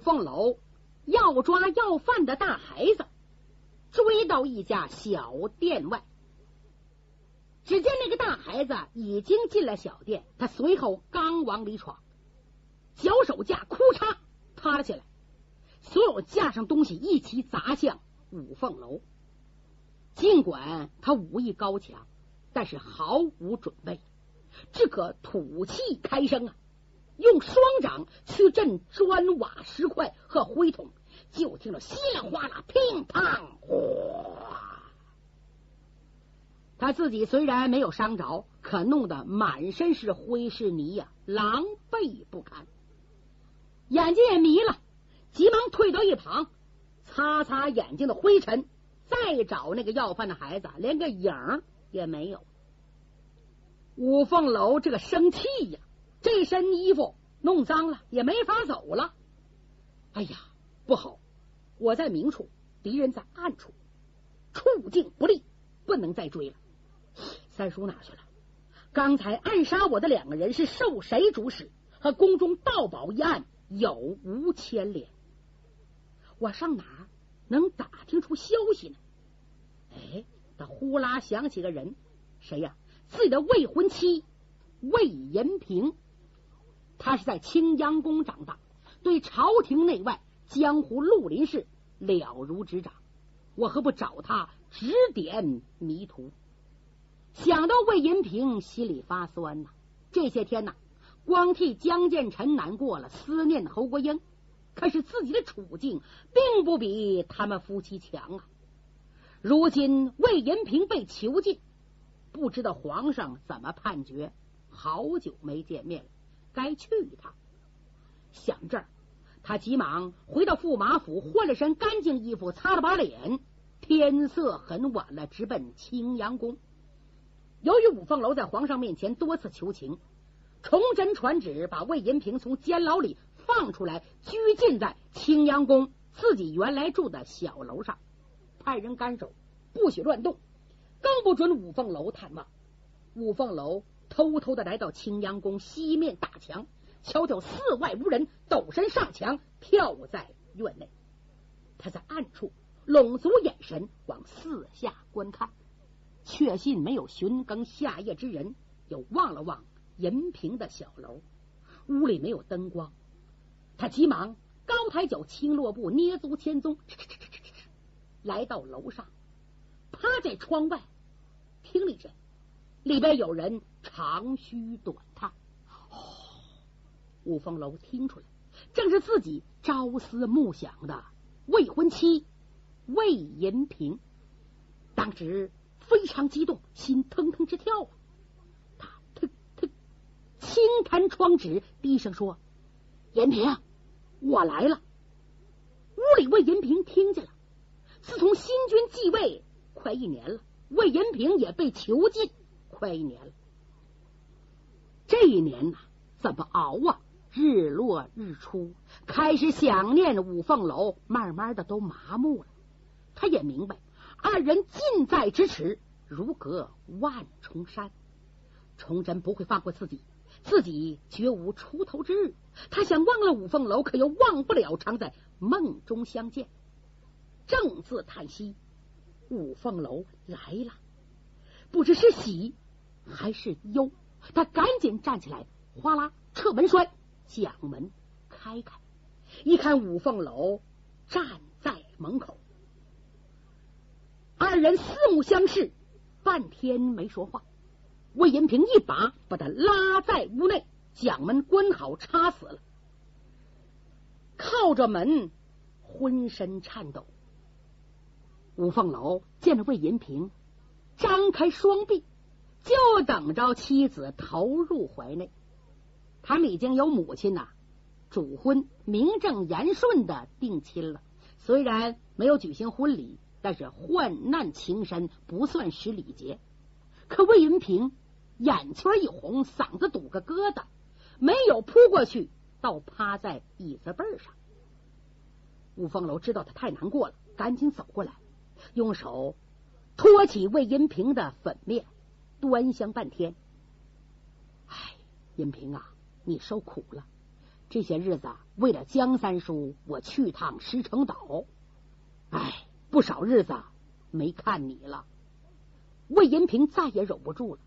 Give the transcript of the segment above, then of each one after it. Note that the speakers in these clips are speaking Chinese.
凤楼要抓要饭的大孩子，追到一家小店外。只见那个大孩子已经进了小店，他随后刚往里闯，脚手架哭嚓塌了下来，所有架上东西一起砸向五凤楼。尽管他武艺高强，但是毫无准备，只可吐气开声啊，用双掌去震砖瓦石块和灰桶，就听着稀里哗啦、乒乓哗。他自己虽然没有伤着，可弄得满身是灰是泥呀，狼狈不堪，眼睛也迷了，急忙退到一旁，擦擦眼睛的灰尘，再找那个要饭的孩子，连个影也没有。五凤楼这个生气呀，这身衣服弄脏了，也没法走了。哎呀，不好！我在明处，敌人在暗处，处境不利，不能再追了。三叔哪去了？刚才暗杀我的两个人是受谁主使？和宫中盗宝一案有无牵连？我上哪能打听出消息呢？哎，他呼啦想起个人，谁呀？自己的未婚妻魏延平。他是在青阳宫长大，对朝廷内外、江湖绿林事了如指掌。我何不找他指点迷途？想到魏银平，心里发酸呐。这些天呐，光替江建臣难过了，思念侯国英。可是自己的处境并不比他们夫妻强啊。如今魏银平被囚禁，不知道皇上怎么判决。好久没见面了，该去一趟。想这儿，他急忙回到驸马府，换了身干净衣服，擦了把脸。天色很晚了，直奔青阳宫。由于五凤楼在皇上面前多次求情，崇祯传旨把魏银平从监牢里放出来，拘禁在青阳宫自己原来住的小楼上，派人看守，不许乱动，更不准五凤楼探望。五凤楼偷偷的来到青阳宫西面大墙，瞧瞧寺外无人，抖身上墙，跳在院内。他在暗处拢足眼神，往四下观看。确信没有寻更下夜之人，又望了望银屏的小楼，屋里没有灯光，他急忙高抬脚，轻落步，捏足前踪，来到楼上，趴在窗外听了一阵，里边有人长吁短叹。哦，五凤楼听出来，正是自己朝思暮想的未婚妻魏银平，当时。非常激动，心腾腾直跳啊。他他他轻弹窗纸，低声说：“银平，我来了。”屋里魏银平听见了。自从新君继位快一年了，魏银平也被囚禁快一年了。这一年呐，怎么熬啊？日落日出，开始想念五凤楼，慢慢的都麻木了。他也明白。二人近在咫尺，如隔万重山。崇祯不会放过自己，自己绝无出头之日。他想忘了五凤楼，可又忘不了常在梦中相见。正自叹息，五凤楼来了，不知是喜还是忧。他赶紧站起来，哗啦撤门栓，将门开开，一看五凤楼站在门口。二人四目相视，半天没说话。魏银平一把把他拉在屋内，将门关好，插死了。靠着门，浑身颤抖。五凤楼见了魏银平，张开双臂，就等着妻子投入怀内。他们已经有母亲呐，主婚，名正言顺的定亲了。虽然没有举行婚礼。但是患难情深，不算失礼节。可魏云平眼圈一红，嗓子堵个疙瘩，没有扑过去，倒趴在椅子背上。吴凤楼知道他太难过了，赶紧走过来，用手托起魏银平的粉面，端详半天。哎，银平啊，你受苦了。这些日子为了江三叔，我去趟石城岛，哎，不少日子没看你了。魏银平再也忍不住了，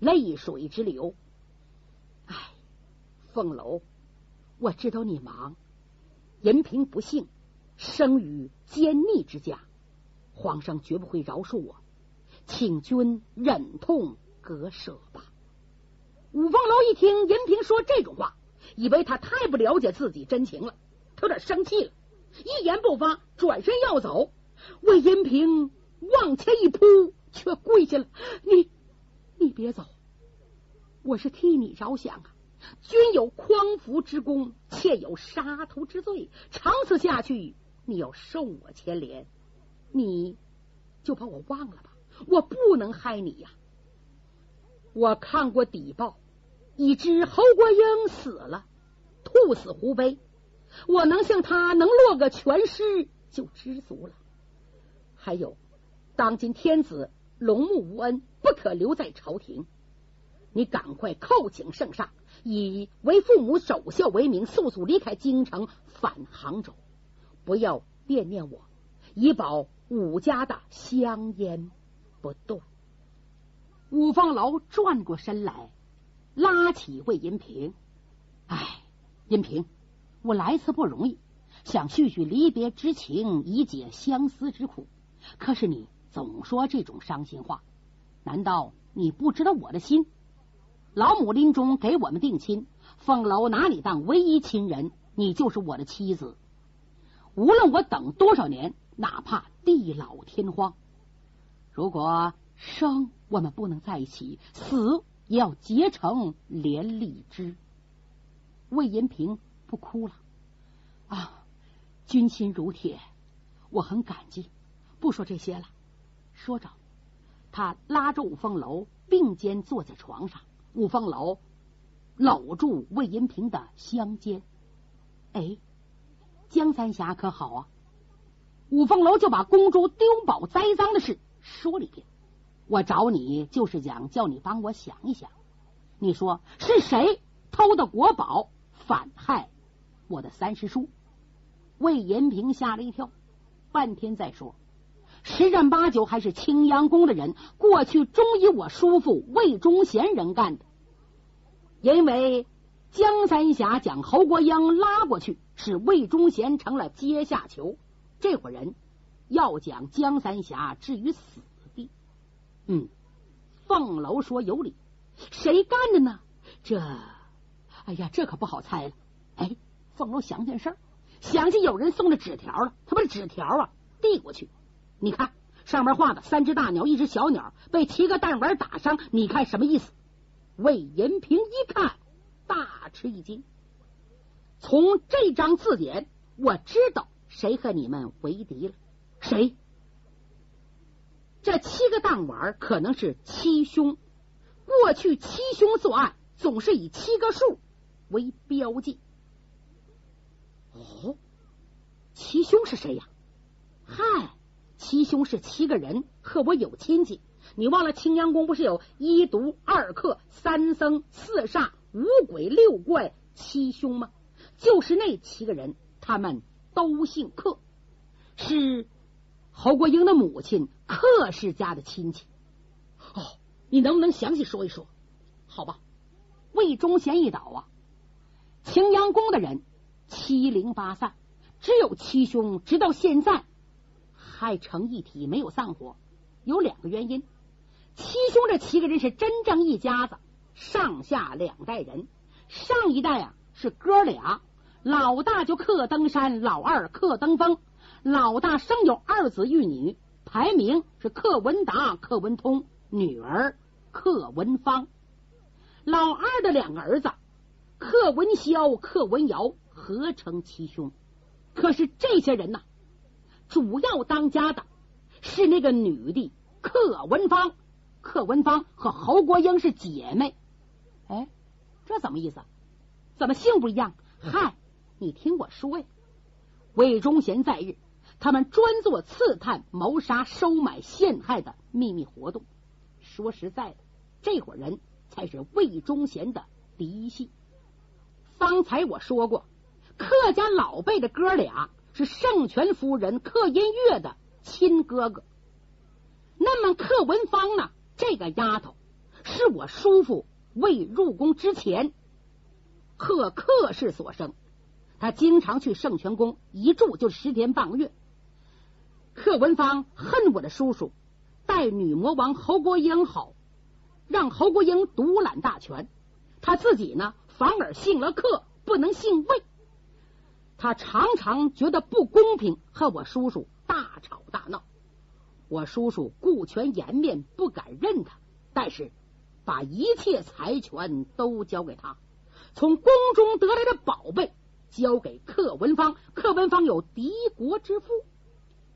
泪水直流。哎，凤楼，我知道你忙。银平不幸生于奸逆之家，皇上绝不会饶恕我，请君忍痛割舍吧。五凤楼一听银平说这种话，以为他太不了解自己真情了，他有点生气了，一言不发，转身要走。魏银平往前一扑。却跪下了，你你别走，我是替你着想啊！君有匡扶之功，妾有杀徒之罪，长此下去，你要受我牵连，你就把我忘了吧！我不能害你呀！我看过底报，已知侯国英死了，兔死狐悲，我能向他能落个全尸就知足了。还有，当今天子。龙目无恩，不可留在朝廷。你赶快叩请圣上，以为父母守孝为名，速速离开京城，返杭州。不要惦念我，以保武家的香烟不断。五凤楼转过身来，拉起魏银平：“哎，银平，我来此不容易，想叙叙离别之情，以解相思之苦。可是你……”总说这种伤心话，难道你不知道我的心？老母临终给我们定亲，凤楼拿你当唯一亲人，你就是我的妻子。无论我等多少年，哪怕地老天荒，如果生我们不能在一起，死也要结成连理枝。魏延平不哭了啊，军心如铁，我很感激。不说这些了。说着，他拉着五凤楼并肩坐在床上，五凤楼搂住魏银平的香肩。哎，江三侠可好啊？五凤楼就把公主丢宝栽赃的事说了一遍。我找你就是想叫你帮我想一想，你说是谁偷的国宝，反害我的三师叔？魏延平吓了一跳，半天再说。十占八九还是青阳宫的人，过去忠于我叔父魏忠贤人干的。因为江三侠将侯国英拉过去，使魏忠贤成了阶下囚。这伙人要将江三侠置于死。嗯，凤楼说有理，谁干的呢？这，哎呀，这可不好猜了。哎，凤楼想件事，想起有人送的纸条了，他把纸条啊递过去。你看上面画的三只大鸟，一只小鸟被七个弹丸打伤，你看什么意思？魏延平一看，大吃一惊。从这张字典，我知道谁和你们为敌了。谁？这七个弹丸可能是七凶。过去七凶作案总是以七个数为标记。哦，七凶是谁呀？嗨！七兄是七个人，和我有亲戚。你忘了青阳宫不是有一毒、二克、三僧、四煞、五鬼、六怪七兄吗？就是那七个人，他们都姓克，是侯国英的母亲克氏家的亲戚。哦，你能不能详细说一说？好吧。魏忠贤一倒啊，青阳宫的人七零八散，只有七兄，直到现在。还成一体，没有散伙，有两个原因。七兄这七个人是真正一家子，上下两代人。上一代啊是哥俩，老大就克登山，老二克登峰。老大生有二子一女，排名是克文达、克文通，女儿克文芳。老二的两个儿子克文霄、克文瑶合成七兄。可是这些人呢？主要当家的是那个女的，克文芳。克文芳和侯国英是姐妹。哎，这怎么意思？怎么姓不一样？嗨，你听我说呀。魏忠贤在日，他们专做刺探、谋杀、收买、陷害的秘密活动。说实在的，这伙人才是魏忠贤的嫡系。方才我说过，客家老辈的哥俩是圣泉夫人客音月的亲哥哥。那么客文芳呢？这个丫头是我叔父未入宫之前贺客氏所生，他经常去圣泉宫一住就十天半个月。贺文芳恨我的叔叔，待女魔王侯国英好，让侯国英独揽大权，他自己呢反而姓了客，不能姓魏。他常常觉得不公平，和我叔叔大吵大闹。我叔叔顾全颜面，不敢认他，但是把一切财权都交给他，从宫中得来的宝贝交给克文芳，克文芳有敌国之父，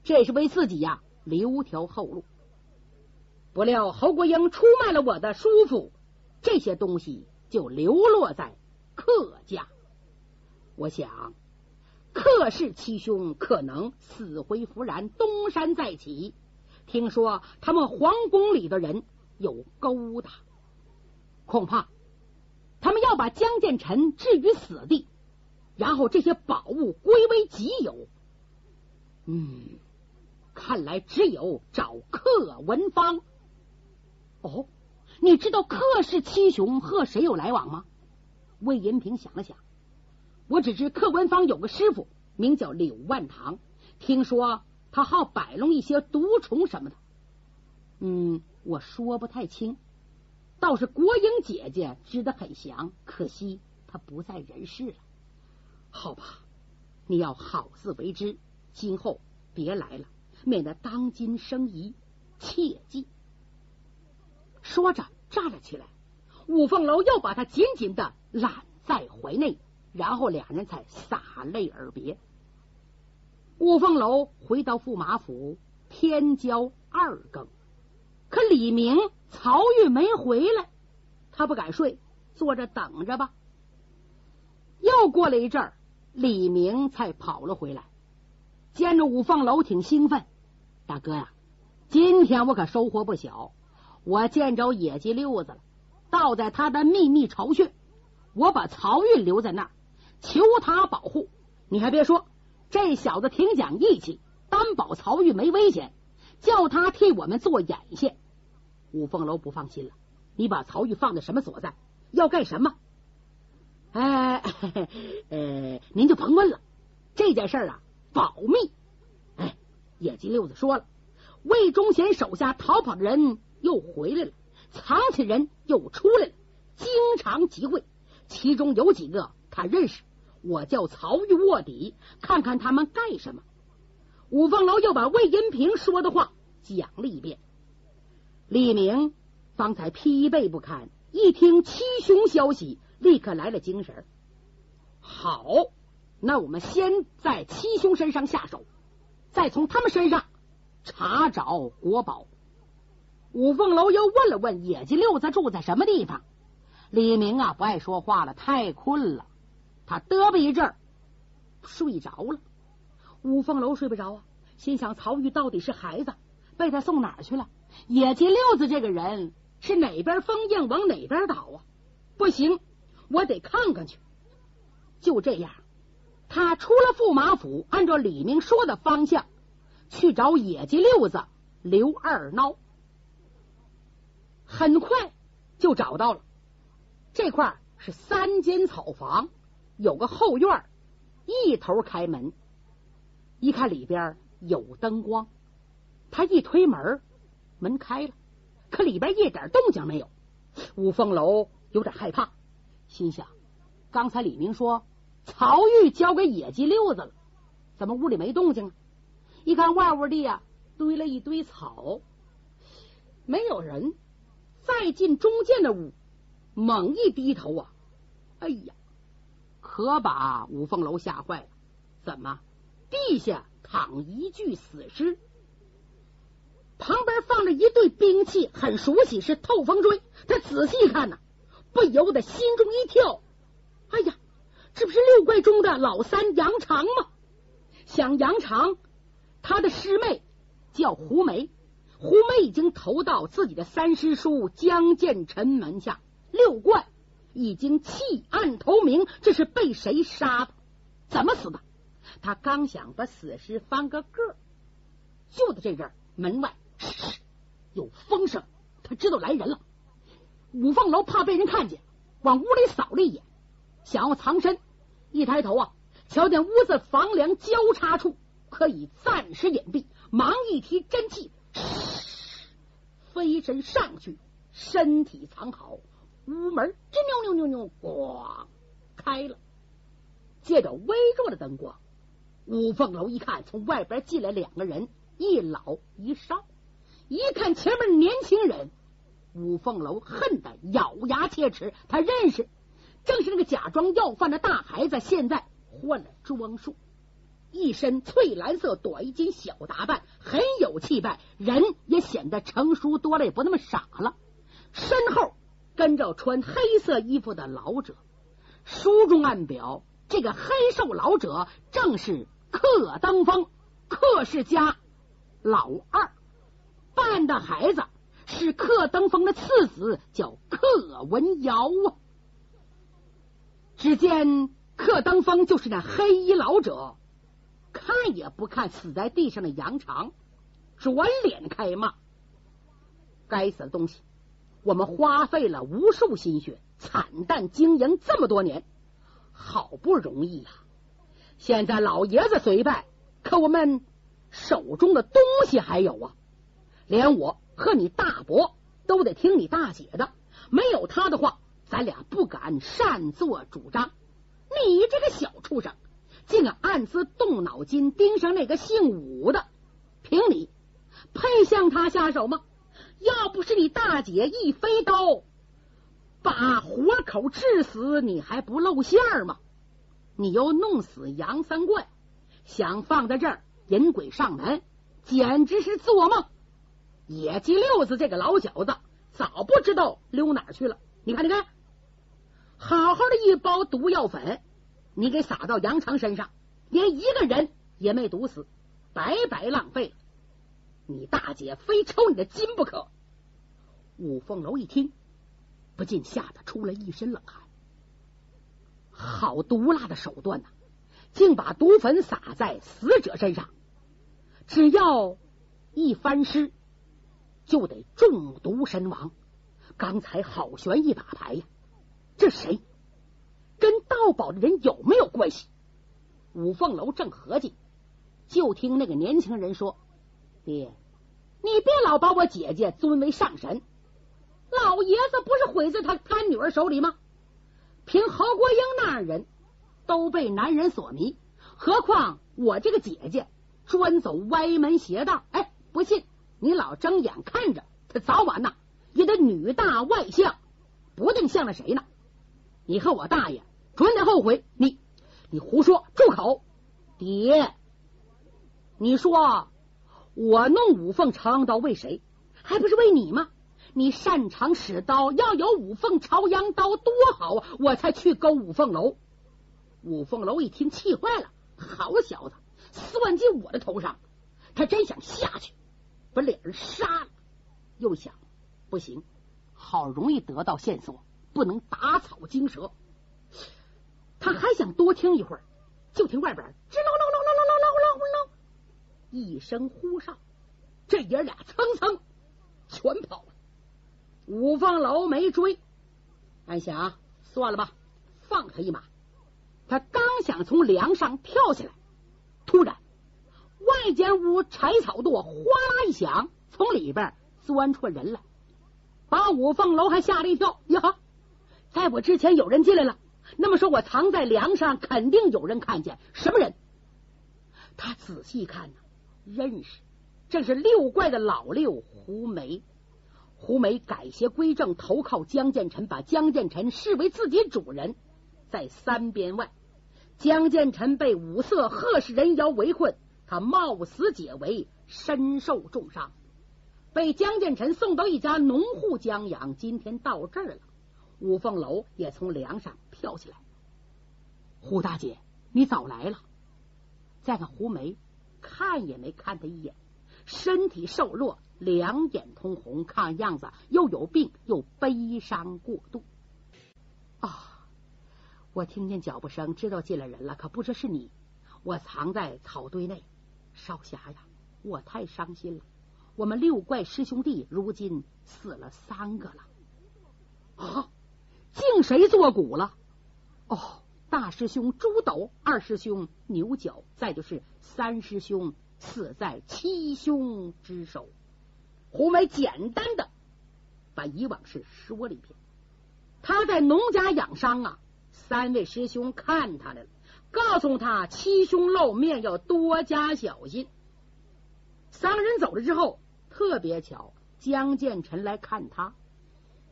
这是为自己呀留条后路。不料侯国英出卖了我的叔父，这些东西就流落在客家。我想，客氏七兄可能死灰复燃，东山再起。听说他们皇宫里的人有勾搭，恐怕他们要把江建臣置于死地，然后这些宝物归为己有。嗯，看来只有找克文芳。哦，你知道克氏七雄和谁有来往吗？魏银平想了想，我只知克文芳有个师傅名叫柳万堂，听说。他好摆弄一些毒虫什么的，嗯，我说不太清。倒是国英姐姐知得很详，可惜她不在人世了。好吧，你要好自为之，今后别来了，免得当今生疑。切记。说着站了起来，五凤楼又把他紧紧的揽在怀内，然后两人才洒泪而别。五凤楼回到驸马府，天交二更，可李明、曹玉没回来，他不敢睡，坐着等着吧。又过了一阵儿，李明才跑了回来，见着五凤楼挺兴奋。大哥呀，今天我可收获不小，我见着野鸡溜子了，倒在他的秘密巢穴，我把曹玉留在那儿，求他保护。你还别说。这小子挺讲义气，担保曹玉没危险，叫他替我们做眼线。五凤楼不放心了，你把曹玉放在什么所在？要干什么？哎，呃，您就甭问了，这件事啊，保密。野鸡六子说了，魏忠贤手下逃跑的人又回来了，藏起人又出来了，经常集会，其中有几个他认识。我叫曹玉卧底，看看他们干什么。五凤楼又把魏银平说的话讲了一遍。李明方才疲惫不堪，一听七兄消息，立刻来了精神。好，那我们先在七兄身上下手，再从他们身上查找国宝。五凤楼又问了问野鸡六子住在什么地方。李明啊，不爱说话了，太困了。他嘚吧一阵，睡着了。五凤楼睡不着啊，心想：曹玉到底是孩子，被他送哪儿去了？野鸡六子这个人是哪边封印往哪边倒啊？不行，我得看看去。就这样，他出了驸马府，按照李明说的方向去找野鸡六子刘二孬。很快就找到了，这块是三间草房。有个后院，一头开门，一看里边有灯光，他一推门，门开了，可里边一点动静没有。五凤楼有点害怕，心想：刚才李明说曹玉交给野鸡溜子了，怎么屋里没动静啊？一看外屋地呀，堆了一堆草，没有人。再进中间的屋，猛一低头啊，哎呀！可把五凤楼吓坏了，怎么地下躺一具死尸，旁边放着一对兵器，很熟悉，是透风锥。他仔细一看呢，不由得心中一跳，哎呀，这不是六怪中的老三杨长吗？想杨长，他的师妹叫胡梅，胡梅已经投到自己的三师叔江建臣门下，六怪已经弃暗投明，这是被谁杀的？怎么死的？他刚想把死尸翻个个，就在这阵门外有风声，他知道来人了。五凤楼怕被人看见，往屋里扫了一眼，想要藏身。一抬头啊，瞧见屋子房梁交叉处可以暂时隐蔽，忙一提真气，飞身上去，身体藏好。屋门吱扭扭扭扭，咣开了。借着微弱的灯光，五凤楼一看，从外边进来两个人，一老一少。一看前面年轻人，五凤楼恨得咬牙切齿。他认识，正是那个假装要饭的大孩子，现在换了装束，一身翠蓝色短衣襟小打扮，很有气派，人也显得成熟多了，也不那么傻了。身后。跟着穿黑色衣服的老者，书中暗表，这个黑瘦老者正是克登峰，克氏家老二，扮的孩子是克登峰的次子，叫克文尧啊。只见柯登峰就是那黑衣老者，看也不看死在地上的杨长，转脸开骂：“该死的东西！”我们花费了无数心血，惨淡经营这么多年，好不容易呀！现在老爷子虽败，可我们手中的东西还有啊！连我和你大伯都得听你大姐的，没有他的话，咱俩不敢擅作主张。你这个小畜生，竟敢暗自动脑筋盯上那个姓武的，凭你配向他下手吗？要不是你大姐一飞刀把活口治死，你还不露馅吗？你又弄死杨三怪，想放在这儿引鬼上门，简直是做梦！野鸡六子这个老小子早不知道溜哪去了。你看，你看，好好的一包毒药粉，你给撒到杨长身上，连一个人也没毒死，白白浪费了。你大姐非抽你的筋不可！五凤楼一听，不禁吓得出了一身冷汗。好毒辣的手段呐！竟把毒粉撒在死者身上，只要一翻尸，就得中毒身亡。刚才好悬一把牌呀！这谁？跟盗宝的人有没有关系？五凤楼正合计，就听那个年轻人说。爹，你别老把我姐姐尊为上神，老爷子不是毁在他他女儿手里吗？凭侯国英那样人都被男人所迷，何况我这个姐姐专走歪门邪道？哎，不信你老睁眼看着，他早晚呐也得女大外向，不定向了谁呢？你和我大爷准得后悔！你你胡说，住口！爹，你说。我弄五凤朝阳刀为谁？还不是为你吗？你擅长使刀，要有五凤朝阳刀多好啊！我才去勾五凤楼。五凤楼一听，气坏了。好小子，算计我的头上！他真想下去把两人杀了。又想，不行，好容易得到线索，不能打草惊蛇。他还想多听一会儿，就听外边吱喽喽喽喽喽喽喽喽。一声呼哨，这爷俩蹭蹭全跑了。五凤楼没追，暗想算了吧，放他一马。他刚想从梁上跳下来，突然外间屋柴草垛哗啦一响，从里边钻出人来，把五凤楼还吓了一跳。呀哈，在我之前有人进来了，那么说我藏在梁上，肯定有人看见。什么人？他仔细看呢。认识，这是六怪的老六胡梅。胡梅改邪归正，投靠江建成，把江建成视为自己主人。在三边外，江建成被五色贺氏人妖围困，他冒死解围，身受重伤，被江建成送到一家农户将养。今天到这儿了，五凤楼也从梁上跳下来。胡大姐，你早来了。再看胡梅。看也没看他一眼，身体瘦弱，两眼通红，看样子又有病又悲伤过度。啊，我听见脚步声，知道进来人了，可不知是你。我藏在草堆内。少侠呀，我太伤心了。我们六怪师兄弟如今死了三个了。啊，竟谁作古了？哦，大师兄朱斗，二师兄牛角，再就是三师兄死在七兄之手。胡梅简单的把以往事说了一遍。他在农家养伤啊，三位师兄看他来了。告诉他七兄露面要多加小心。三个人走了之后，特别巧，江建成来看他，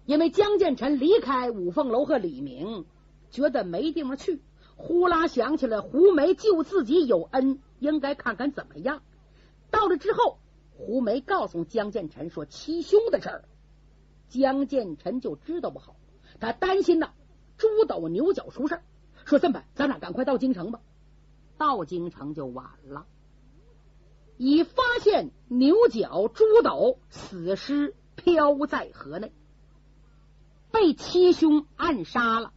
因为江建成离开五凤楼和李明，觉得没地方去，呼啦想起了胡梅救自己有恩，应该看看怎么样。到了之后，胡梅告诉江建成说七兄的事儿，江建成就知道不好，他担心呢，猪斗牛角出事儿。说这么，咱俩赶快到京城吧。到京城就晚了，已发现牛角、猪斗死尸漂在河内，被七兄暗杀了。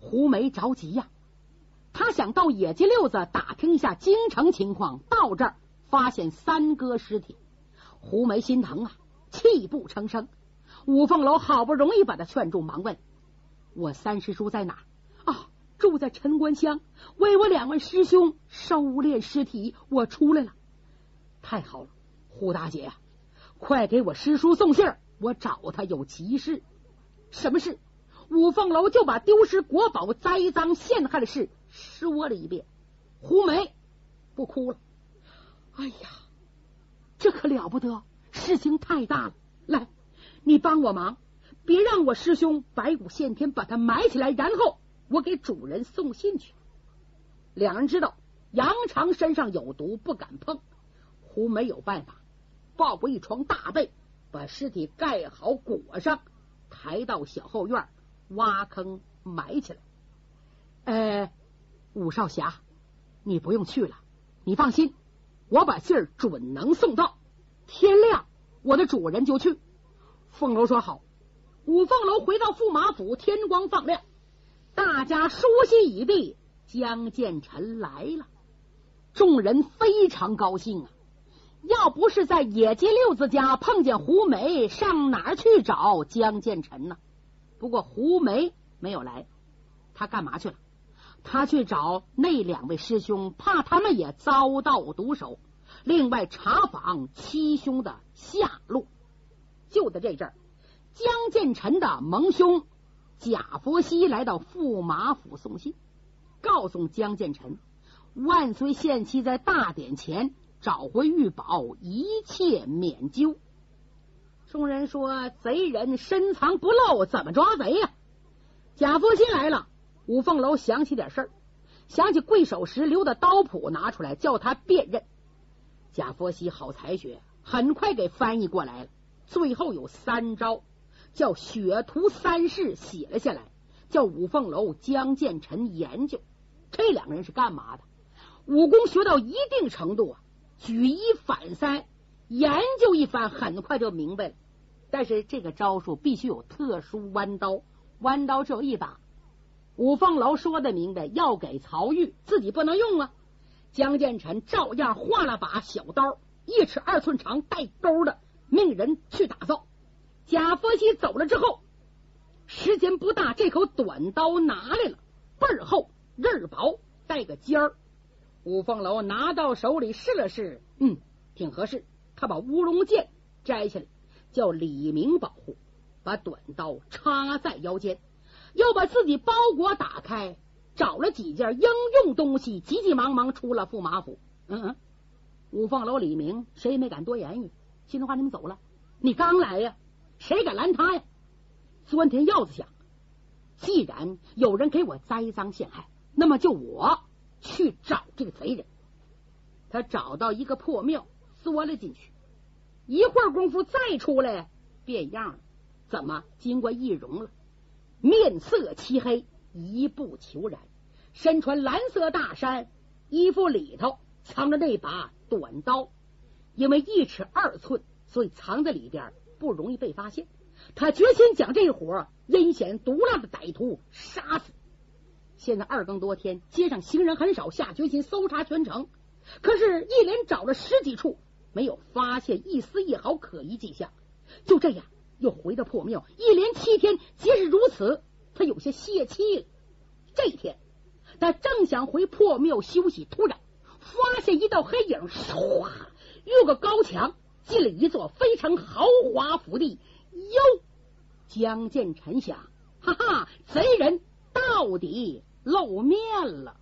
胡梅着急呀，他想到野鸡六子打听一下京城情况。到这儿发现三哥尸体，胡梅心疼啊，泣不成声。五凤楼好不容易把他劝住，忙问：“我三师叔在哪？”啊。住在陈官乡，为我两位师兄收敛尸体，我出来了。太好了，胡大姐呀，快给我师叔送信儿，我找他有急事。什么事？五凤楼就把丢失国宝、栽赃陷害的事说了一遍。胡梅不哭了。哎呀，这可了不得，事情太大了。来，你帮我忙，别让我师兄白骨现天把他埋起来，然后。我给主人送信去。两人知道杨长身上有毒，不敢碰。胡没有办法，抱过一床大被，把尸体盖好裹上，抬到小后院，挖坑埋起来。呃，武少侠，你不用去了，你放心，我把信儿准能送到。天亮，我的主人就去。凤楼说好。五凤楼回到驸马府，天光放亮。大家梳洗已毕，江建成来了，众人非常高兴啊！要不是在野鸡六子家碰见胡梅，上哪儿去找江建成呢？不过胡梅没有来，他干嘛去了？他去找那两位师兄，怕他们也遭到毒手。另外查访七兄的下落。就在这阵儿，江建成的盟兄。贾佛熙来到驸马府送信，告诉江建成，万岁限期在大典前找回玉宝，一切免究。众人说：“贼人深藏不露，怎么抓贼呀？”贾佛熙来了，五凤楼想起点事儿，想起贵手时留的刀谱，拿出来叫他辨认。贾佛熙好才学，很快给翻译过来了。最后有三招。叫血图三世写了下来，叫五凤楼江建臣研究。这两个人是干嘛的？武功学到一定程度啊，举一反三，研究一番，很快就明白了。但是这个招数必须有特殊弯刀，弯刀只有一把。五凤楼说的明白，要给曹玉，自己不能用啊。江建成照样画了把小刀，一尺二寸长，带钩的，命人去打造。贾佛熙走了之后，时间不大，这口短刀拿来了，倍儿厚，刃儿薄，带个尖儿。五凤楼拿到手里试了试，嗯，挺合适。他把乌龙剑摘下来，叫李明保护，把短刀插在腰间，又把自己包裹打开，找了几件应用东西，急急忙忙出了驸马府。嗯嗯，五凤楼、李明谁也没敢多言语。心里话，你们走了，你刚来呀。谁敢拦他呀？钻天鹞子想，既然有人给我栽赃陷害，那么就我去找这个贼人。他找到一个破庙，缩了进去。一会儿功夫再出来，变样了。怎么？经过易容了，面色漆黑，一步求然，身穿蓝色大衫，衣服里头藏着那把短刀，因为一尺二寸，所以藏在里边。不容易被发现，他决心将这伙阴险毒辣的歹徒杀死。现在二更多天，街上行人很少，下决心搜查全城。可是，一连找了十几处，没有发现一丝一毫可疑迹象。就这样，又回到破庙，一连七天皆是如此。他有些泄气了。这一天，他正想回破庙休息，突然发现一道黑影，唰，越过高墙，进了一座非常豪华府邸。哟，江建臣想，哈哈，贼人到底露面了。